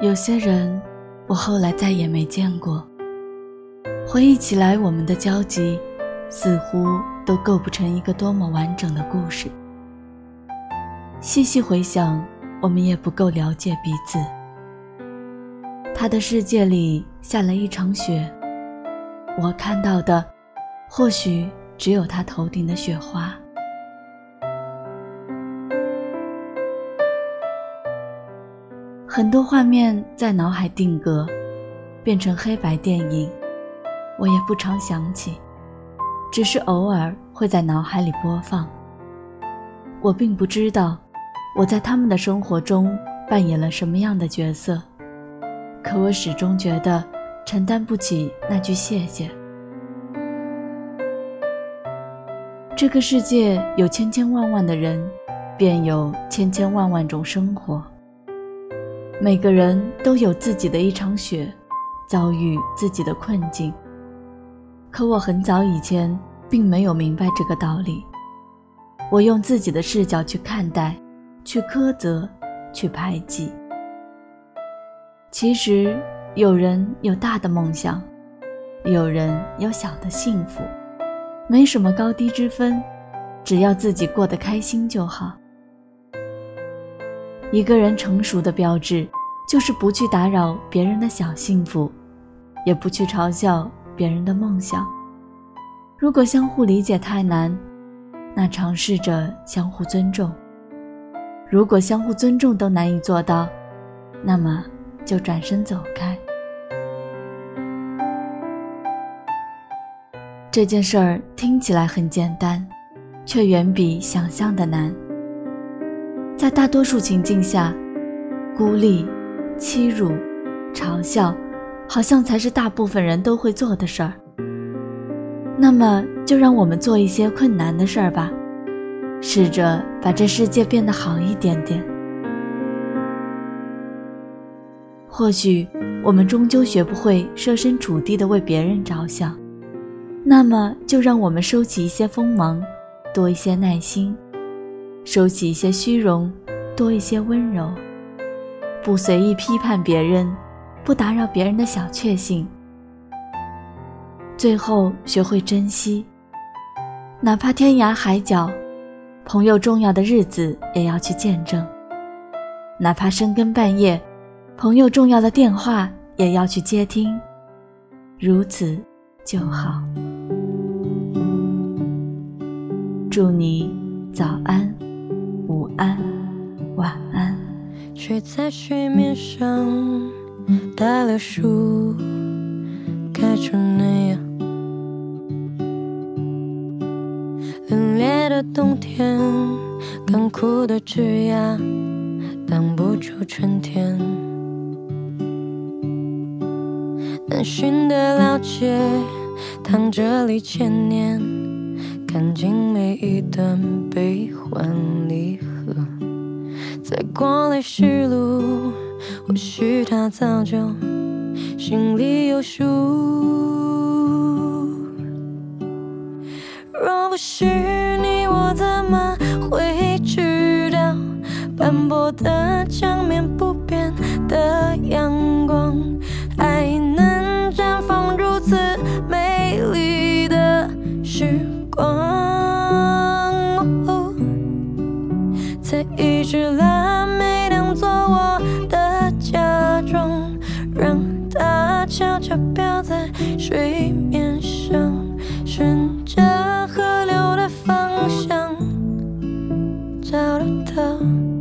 有些人，我后来再也没见过。回忆起来，我们的交集似乎都构不成一个多么完整的故事。细细回想，我们也不够了解彼此。他的世界里下了一场雪，我看到的，或许只有他头顶的雪花。很多画面在脑海定格，变成黑白电影，我也不常想起，只是偶尔会在脑海里播放。我并不知道我在他们的生活中扮演了什么样的角色，可我始终觉得承担不起那句谢谢。这个世界有千千万万的人，便有千千万万种生活。每个人都有自己的一场雪，遭遇自己的困境。可我很早以前并没有明白这个道理。我用自己的视角去看待，去苛责，去排挤。其实，有人有大的梦想，有人有小的幸福，没什么高低之分，只要自己过得开心就好。一个人成熟的标志，就是不去打扰别人的小幸福，也不去嘲笑别人的梦想。如果相互理解太难，那尝试着相互尊重；如果相互尊重都难以做到，那么就转身走开。这件事儿听起来很简单，却远比想象的难。在大多数情境下，孤立、欺辱、嘲笑，好像才是大部分人都会做的事儿。那么，就让我们做一些困难的事儿吧，试着把这世界变得好一点点。或许我们终究学不会设身处地的为别人着想，那么就让我们收起一些锋芒，多一些耐心。收起一些虚荣，多一些温柔；不随意批判别人，不打扰别人的小确幸。最后学会珍惜，哪怕天涯海角，朋友重要的日子也要去见证；哪怕深更半夜，朋友重要的电话也要去接听。如此就好。祝你早安。午安，晚安。睡在水面上，大柳树开出那样。冷冽的冬天，干枯的枝桠挡不住春天。难寻的老街，躺着里千年。看尽每一段悲欢离合，再过来时路，或许他早就心里有数。若不是你，我怎么会知道斑驳的江面不变的只蓝莓当做我的嫁妆，让它悄悄飘在水面上，顺着河流的方向找到它。